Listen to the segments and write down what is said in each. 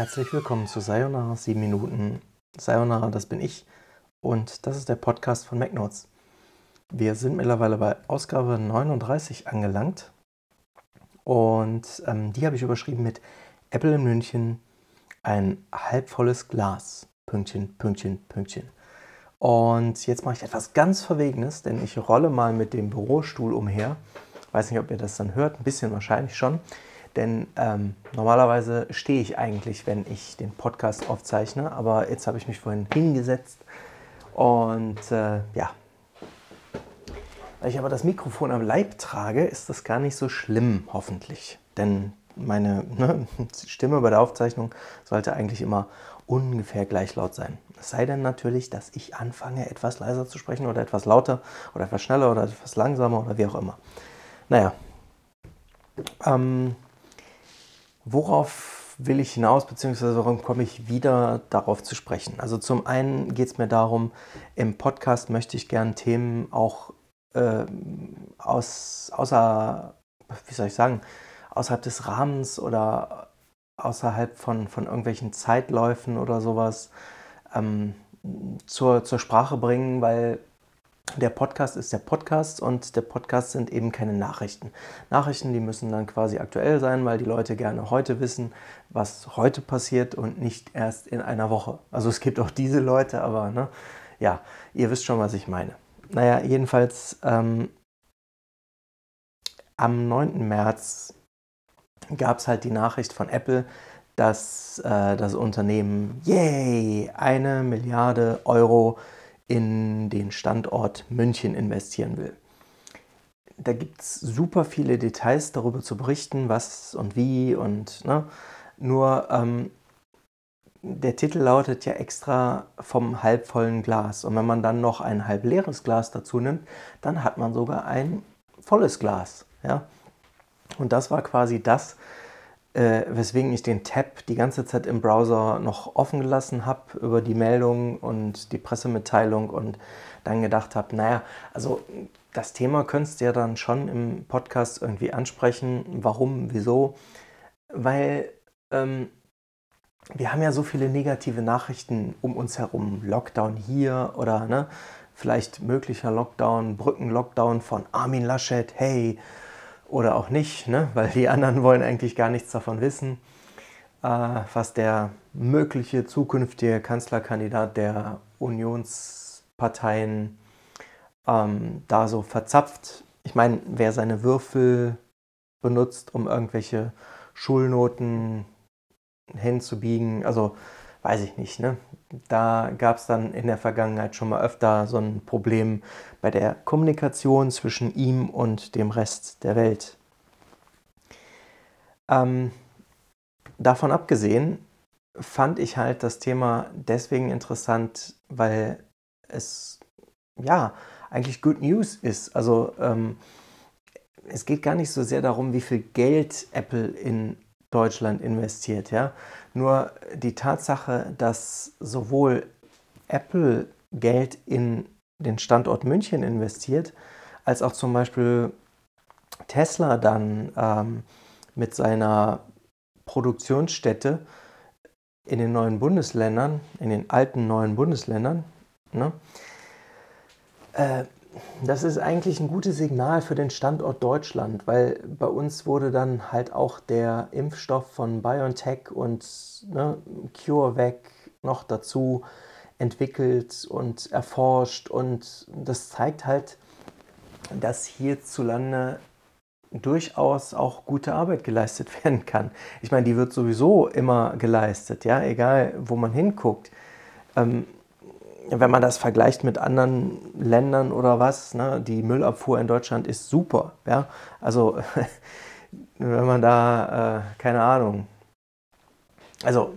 Herzlich willkommen zu Sayonara 7 Minuten. Sayonara, das bin ich und das ist der Podcast von MacNotes. Wir sind mittlerweile bei Ausgabe 39 angelangt und ähm, die habe ich überschrieben mit Apple in München, ein halbvolles Glas. Pünktchen, Pünktchen, Pünktchen. Und jetzt mache ich etwas ganz Verwegenes, denn ich rolle mal mit dem Bürostuhl umher. Weiß nicht, ob ihr das dann hört, ein bisschen wahrscheinlich schon. Denn ähm, normalerweise stehe ich eigentlich, wenn ich den Podcast aufzeichne, aber jetzt habe ich mich vorhin hingesetzt und äh, ja. Weil ich aber das Mikrofon am Leib trage, ist das gar nicht so schlimm, hoffentlich. Denn meine ne, Stimme bei der Aufzeichnung sollte eigentlich immer ungefähr gleich laut sein. Es sei denn natürlich, dass ich anfange, etwas leiser zu sprechen oder etwas lauter oder etwas schneller oder etwas langsamer oder wie auch immer. Naja. Ähm, worauf will ich hinaus, beziehungsweise warum komme ich wieder darauf zu sprechen? Also zum einen geht es mir darum, im Podcast möchte ich gerne Themen auch äh, aus, außer, wie soll ich sagen, außerhalb des Rahmens oder außerhalb von, von irgendwelchen Zeitläufen oder sowas ähm, zur, zur Sprache bringen, weil der Podcast ist der Podcast und der Podcast sind eben keine Nachrichten. Nachrichten, die müssen dann quasi aktuell sein, weil die Leute gerne heute wissen, was heute passiert und nicht erst in einer Woche. Also es gibt auch diese Leute, aber ne, ja, ihr wisst schon, was ich meine. Naja, jedenfalls ähm, am 9. März gab es halt die Nachricht von Apple, dass äh, das Unternehmen, yay, eine Milliarde Euro in den Standort München investieren will. Da gibt es super viele Details darüber zu berichten, was und wie und ne? nur ähm, der Titel lautet ja extra vom halbvollen Glas. Und wenn man dann noch ein halb leeres Glas dazu nimmt, dann hat man sogar ein volles Glas. Ja? Und das war quasi das, äh, weswegen ich den Tab die ganze Zeit im Browser noch offen gelassen habe über die Meldung und die Pressemitteilung und dann gedacht habe, naja, also das Thema könntest du ja dann schon im Podcast irgendwie ansprechen. Warum, wieso? Weil ähm, wir haben ja so viele negative Nachrichten um uns herum. Lockdown hier oder ne, vielleicht möglicher Lockdown, Brückenlockdown von Armin Laschet, hey, oder auch nicht, ne? weil die anderen wollen eigentlich gar nichts davon wissen, äh, was der mögliche zukünftige Kanzlerkandidat der Unionsparteien ähm, da so verzapft. Ich meine, wer seine Würfel benutzt, um irgendwelche Schulnoten hinzubiegen, also weiß ich nicht. Ne? Da gab es dann in der Vergangenheit schon mal öfter so ein Problem bei der Kommunikation zwischen ihm und dem Rest der Welt. Ähm, davon abgesehen fand ich halt das Thema deswegen interessant, weil es ja eigentlich Good News ist. Also ähm, es geht gar nicht so sehr darum, wie viel Geld Apple in Deutschland investiert. Ja? Nur die Tatsache, dass sowohl Apple Geld in den Standort München investiert, als auch zum Beispiel Tesla dann ähm, mit seiner Produktionsstätte in den neuen Bundesländern, in den alten neuen Bundesländern, ne, äh, das ist eigentlich ein gutes Signal für den Standort Deutschland, weil bei uns wurde dann halt auch der Impfstoff von BioNTech und ne, CureVac noch dazu entwickelt und erforscht und das zeigt halt, dass hierzulande durchaus auch gute Arbeit geleistet werden kann. Ich meine, die wird sowieso immer geleistet, ja, egal wo man hinguckt. Ähm, wenn man das vergleicht mit anderen Ländern oder was, ne, die Müllabfuhr in Deutschland ist super. Ja? Also wenn man da, äh, keine Ahnung, also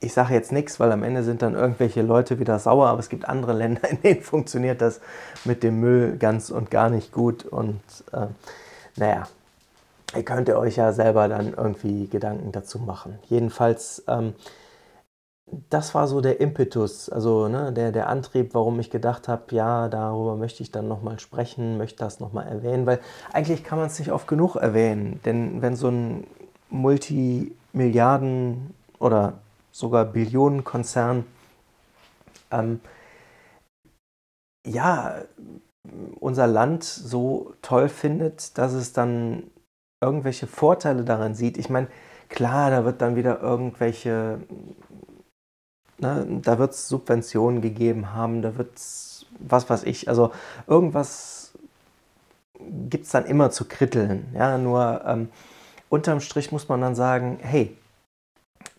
ich sage jetzt nichts, weil am Ende sind dann irgendwelche Leute wieder sauer, aber es gibt andere Länder, in denen funktioniert das mit dem Müll ganz und gar nicht gut. Und äh, naja, ihr könnt euch ja selber dann irgendwie Gedanken dazu machen. Jedenfalls ähm, das war so der Impetus, also ne, der, der Antrieb, warum ich gedacht habe, ja, darüber möchte ich dann nochmal sprechen, möchte das nochmal erwähnen, weil eigentlich kann man es nicht oft genug erwähnen, denn wenn so ein Multimilliarden oder sogar Billionenkonzern, ähm, ja, unser Land so toll findet, dass es dann irgendwelche Vorteile daran sieht. Ich meine, klar, da wird dann wieder irgendwelche, ne, da wird es Subventionen gegeben haben, da wird es, was weiß ich, also irgendwas gibt es dann immer zu kritteln. Ja, nur ähm, unterm Strich muss man dann sagen, hey,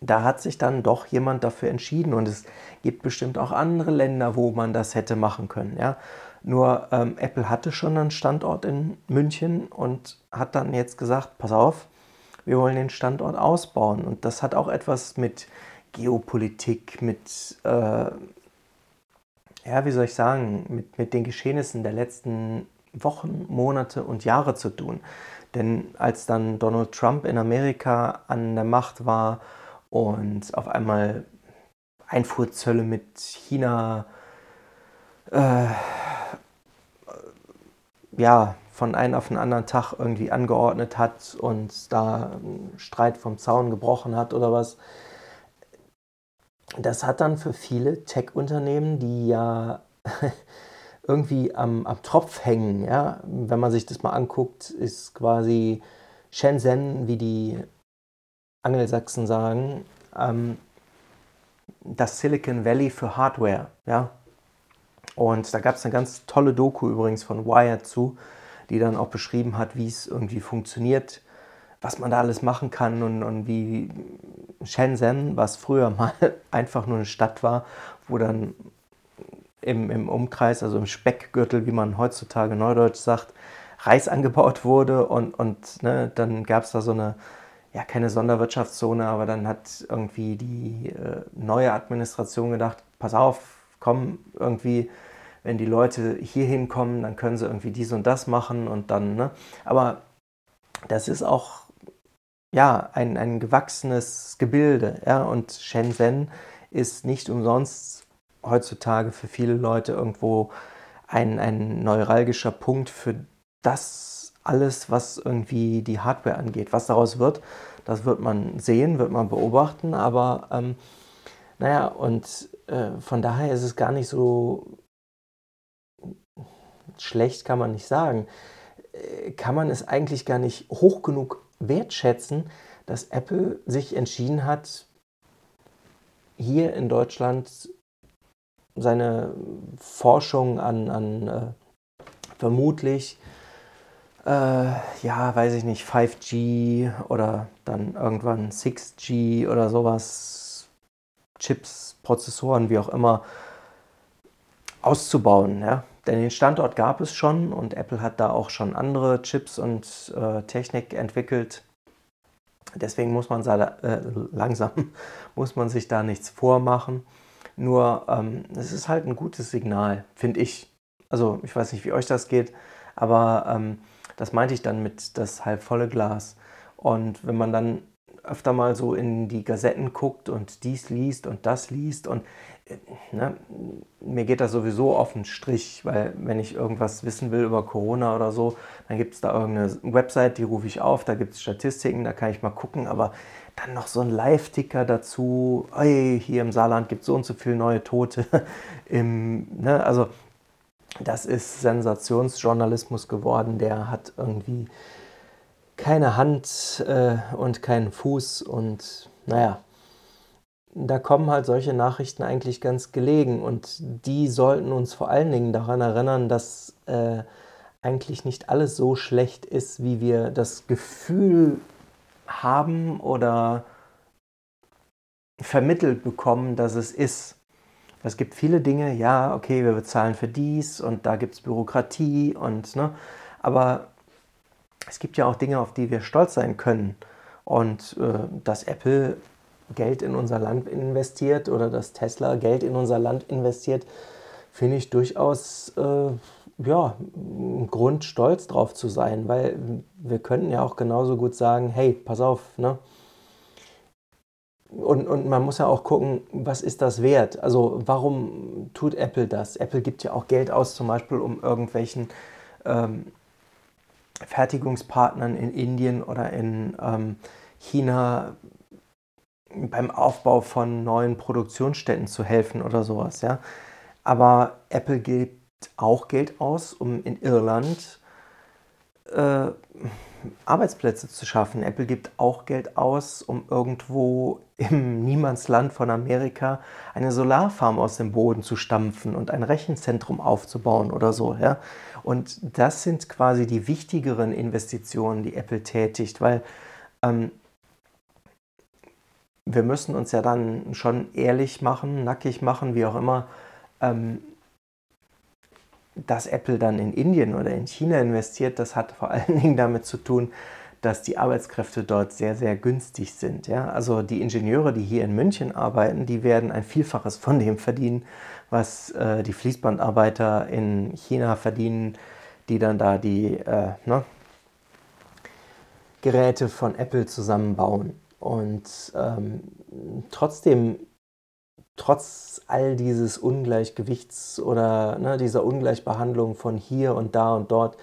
da hat sich dann doch jemand dafür entschieden und es gibt bestimmt auch andere Länder, wo man das hätte machen können. Ja? Nur ähm, Apple hatte schon einen Standort in München und hat dann jetzt gesagt, pass auf, wir wollen den Standort ausbauen. Und das hat auch etwas mit Geopolitik, mit, äh, ja, wie soll ich sagen, mit, mit den Geschehnissen der letzten Wochen, Monate und Jahre zu tun. Denn als dann Donald Trump in Amerika an der Macht war und auf einmal Einfuhrzölle mit China äh, ja, von einem auf den anderen Tag irgendwie angeordnet hat und da einen Streit vom Zaun gebrochen hat oder was. Das hat dann für viele Tech-Unternehmen, die ja irgendwie am, am Tropf hängen, ja, wenn man sich das mal anguckt, ist quasi Shenzhen, wie die Angelsachsen sagen, ähm, das Silicon Valley für Hardware, ja. Und da gab es eine ganz tolle Doku übrigens von Wired zu, die dann auch beschrieben hat, wie es irgendwie funktioniert, was man da alles machen kann und, und wie Shenzhen, was früher mal einfach nur eine Stadt war, wo dann im, im Umkreis, also im Speckgürtel, wie man heutzutage neudeutsch sagt, Reis angebaut wurde und, und ne, dann gab es da so eine, ja, keine Sonderwirtschaftszone, aber dann hat irgendwie die äh, neue Administration gedacht, pass auf, komm, irgendwie wenn die Leute hier hinkommen, dann können sie irgendwie dies und das machen und dann, ne? Aber das ist auch ja ein, ein gewachsenes Gebilde, ja, und Shenzhen ist nicht umsonst heutzutage für viele Leute irgendwo ein, ein neuralgischer Punkt für das alles, was irgendwie die Hardware angeht. Was daraus wird, das wird man sehen, wird man beobachten, aber ähm, naja, und äh, von daher ist es gar nicht so schlecht kann man nicht sagen, äh, kann man es eigentlich gar nicht hoch genug wertschätzen, dass Apple sich entschieden hat, hier in Deutschland seine Forschung an, an äh, vermutlich, äh, ja, weiß ich nicht, 5G oder dann irgendwann 6G oder sowas, Chips, Prozessoren, wie auch immer, auszubauen. Ja? Denn den Standort gab es schon und Apple hat da auch schon andere Chips und äh, Technik entwickelt. Deswegen muss man äh, langsam muss man sich da nichts vormachen. Nur ähm, es ist halt ein gutes Signal, finde ich. Also ich weiß nicht, wie euch das geht, aber ähm, das meinte ich dann mit das halbvolle Glas. Und wenn man dann öfter mal so in die Gazetten guckt und dies liest und das liest und äh, ne, mir geht das sowieso auf den Strich, weil wenn ich irgendwas wissen will über Corona oder so, dann gibt es da irgendeine Website, die rufe ich auf, da gibt es Statistiken, da kann ich mal gucken, aber dann noch so ein Live-Ticker dazu, hey, hier im Saarland gibt es so und so viele neue Tote. Im, ne, also das ist Sensationsjournalismus geworden, der hat irgendwie keine Hand äh, und keinen Fuß und naja, da kommen halt solche Nachrichten eigentlich ganz gelegen und die sollten uns vor allen Dingen daran erinnern, dass äh, eigentlich nicht alles so schlecht ist, wie wir das Gefühl haben oder vermittelt bekommen, dass es ist. Es gibt viele Dinge, ja, okay, wir bezahlen für dies und da gibt es Bürokratie und, ne, aber es gibt ja auch Dinge, auf die wir stolz sein können. Und äh, dass Apple Geld in unser Land investiert oder dass Tesla Geld in unser Land investiert, finde ich durchaus äh, ja, ein Grund, stolz drauf zu sein, weil wir könnten ja auch genauso gut sagen, hey, pass auf, ne? Und, und man muss ja auch gucken, was ist das wert? Also warum tut Apple das? Apple gibt ja auch Geld aus, zum Beispiel um irgendwelchen ähm, Fertigungspartnern in Indien oder in ähm, China beim Aufbau von neuen Produktionsstätten zu helfen oder sowas, ja. Aber Apple gibt auch Geld aus, um in Irland äh, Arbeitsplätze zu schaffen. Apple gibt auch Geld aus, um irgendwo im Niemandsland von Amerika eine Solarfarm aus dem Boden zu stampfen und ein Rechenzentrum aufzubauen oder so. Ja? Und das sind quasi die wichtigeren Investitionen, die Apple tätigt, weil ähm, wir müssen uns ja dann schon ehrlich machen, nackig machen, wie auch immer. Ähm, dass Apple dann in Indien oder in China investiert, das hat vor allen Dingen damit zu tun, dass die Arbeitskräfte dort sehr, sehr günstig sind. Ja? Also die Ingenieure, die hier in München arbeiten, die werden ein Vielfaches von dem verdienen, was äh, die Fließbandarbeiter in China verdienen, die dann da die äh, ne, Geräte von Apple zusammenbauen. Und ähm, trotzdem trotz all dieses Ungleichgewichts oder ne, dieser Ungleichbehandlung von hier und da und dort,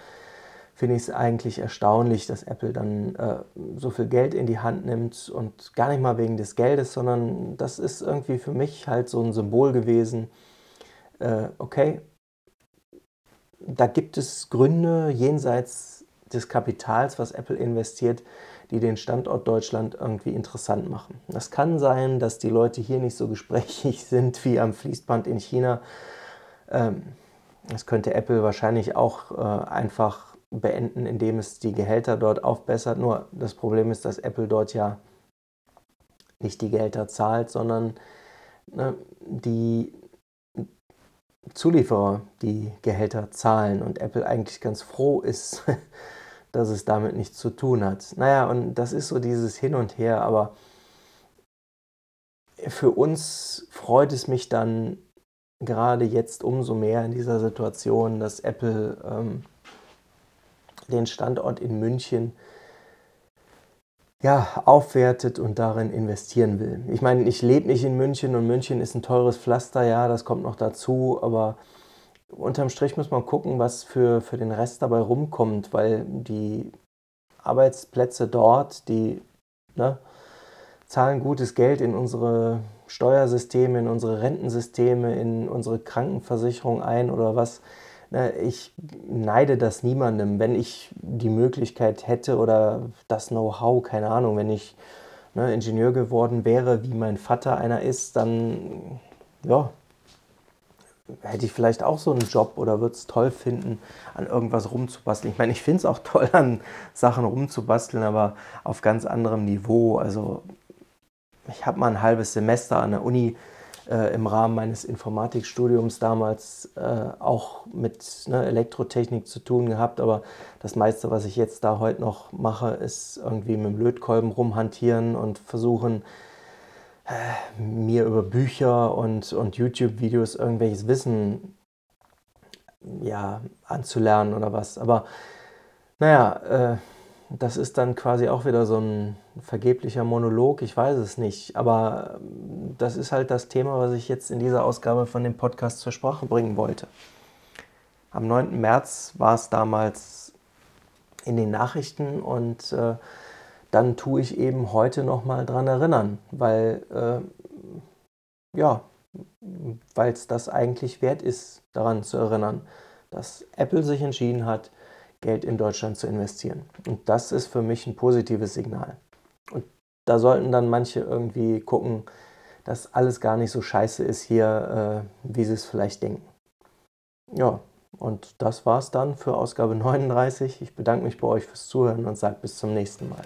finde ich es eigentlich erstaunlich, dass Apple dann äh, so viel Geld in die Hand nimmt und gar nicht mal wegen des Geldes, sondern das ist irgendwie für mich halt so ein Symbol gewesen. Äh, okay, da gibt es Gründe jenseits des Kapitals, was Apple investiert, die den Standort Deutschland irgendwie interessant machen. Das kann sein, dass die Leute hier nicht so gesprächig sind wie am Fließband in China. Ähm, das könnte Apple wahrscheinlich auch äh, einfach beenden, indem es die Gehälter dort aufbessert. Nur das Problem ist, dass Apple dort ja nicht die Gehälter zahlt, sondern ne, die Zulieferer die Gehälter zahlen und Apple eigentlich ganz froh ist, dass es damit nichts zu tun hat. Naja, und das ist so dieses Hin und Her, aber für uns freut es mich dann gerade jetzt umso mehr in dieser Situation, dass Apple ähm, den Standort in München ja, aufwertet und darin investieren will. Ich meine, ich lebe nicht in München und München ist ein teures Pflaster, ja, das kommt noch dazu, aber unterm Strich muss man gucken, was für, für den Rest dabei rumkommt, weil die Arbeitsplätze dort, die ne, zahlen gutes Geld in unsere Steuersysteme, in unsere Rentensysteme, in unsere Krankenversicherung ein oder was. Ne, ich neide das niemandem. Wenn ich die Möglichkeit hätte oder das Know-how, keine Ahnung, wenn ich ne, Ingenieur geworden wäre, wie mein Vater einer ist, dann ja, hätte ich vielleicht auch so einen Job oder würde es toll finden, an irgendwas rumzubasteln. Ich meine, ich finde es auch toll, an Sachen rumzubasteln, aber auf ganz anderem Niveau. Also ich habe mal ein halbes Semester an der Uni äh, im Rahmen meines Informatikstudiums damals äh, auch mit ne, Elektrotechnik zu tun gehabt, aber das meiste, was ich jetzt da heute noch mache, ist irgendwie mit dem Lötkolben rumhantieren und versuchen, mir über Bücher und, und YouTube-Videos irgendwelches Wissen ja, anzulernen oder was. Aber naja, äh, das ist dann quasi auch wieder so ein vergeblicher Monolog, ich weiß es nicht. Aber ähm, das ist halt das Thema, was ich jetzt in dieser Ausgabe von dem Podcast zur Sprache bringen wollte. Am 9. März war es damals in den Nachrichten und äh, dann tue ich eben heute nochmal dran erinnern, weil äh, ja, weil es das eigentlich wert ist, daran zu erinnern, dass Apple sich entschieden hat, Geld in Deutschland zu investieren. Und das ist für mich ein positives Signal. Und da sollten dann manche irgendwie gucken, dass alles gar nicht so scheiße ist hier, äh, wie sie es vielleicht denken. Ja, und das war's dann für Ausgabe 39. Ich bedanke mich bei euch fürs Zuhören und sage bis zum nächsten Mal.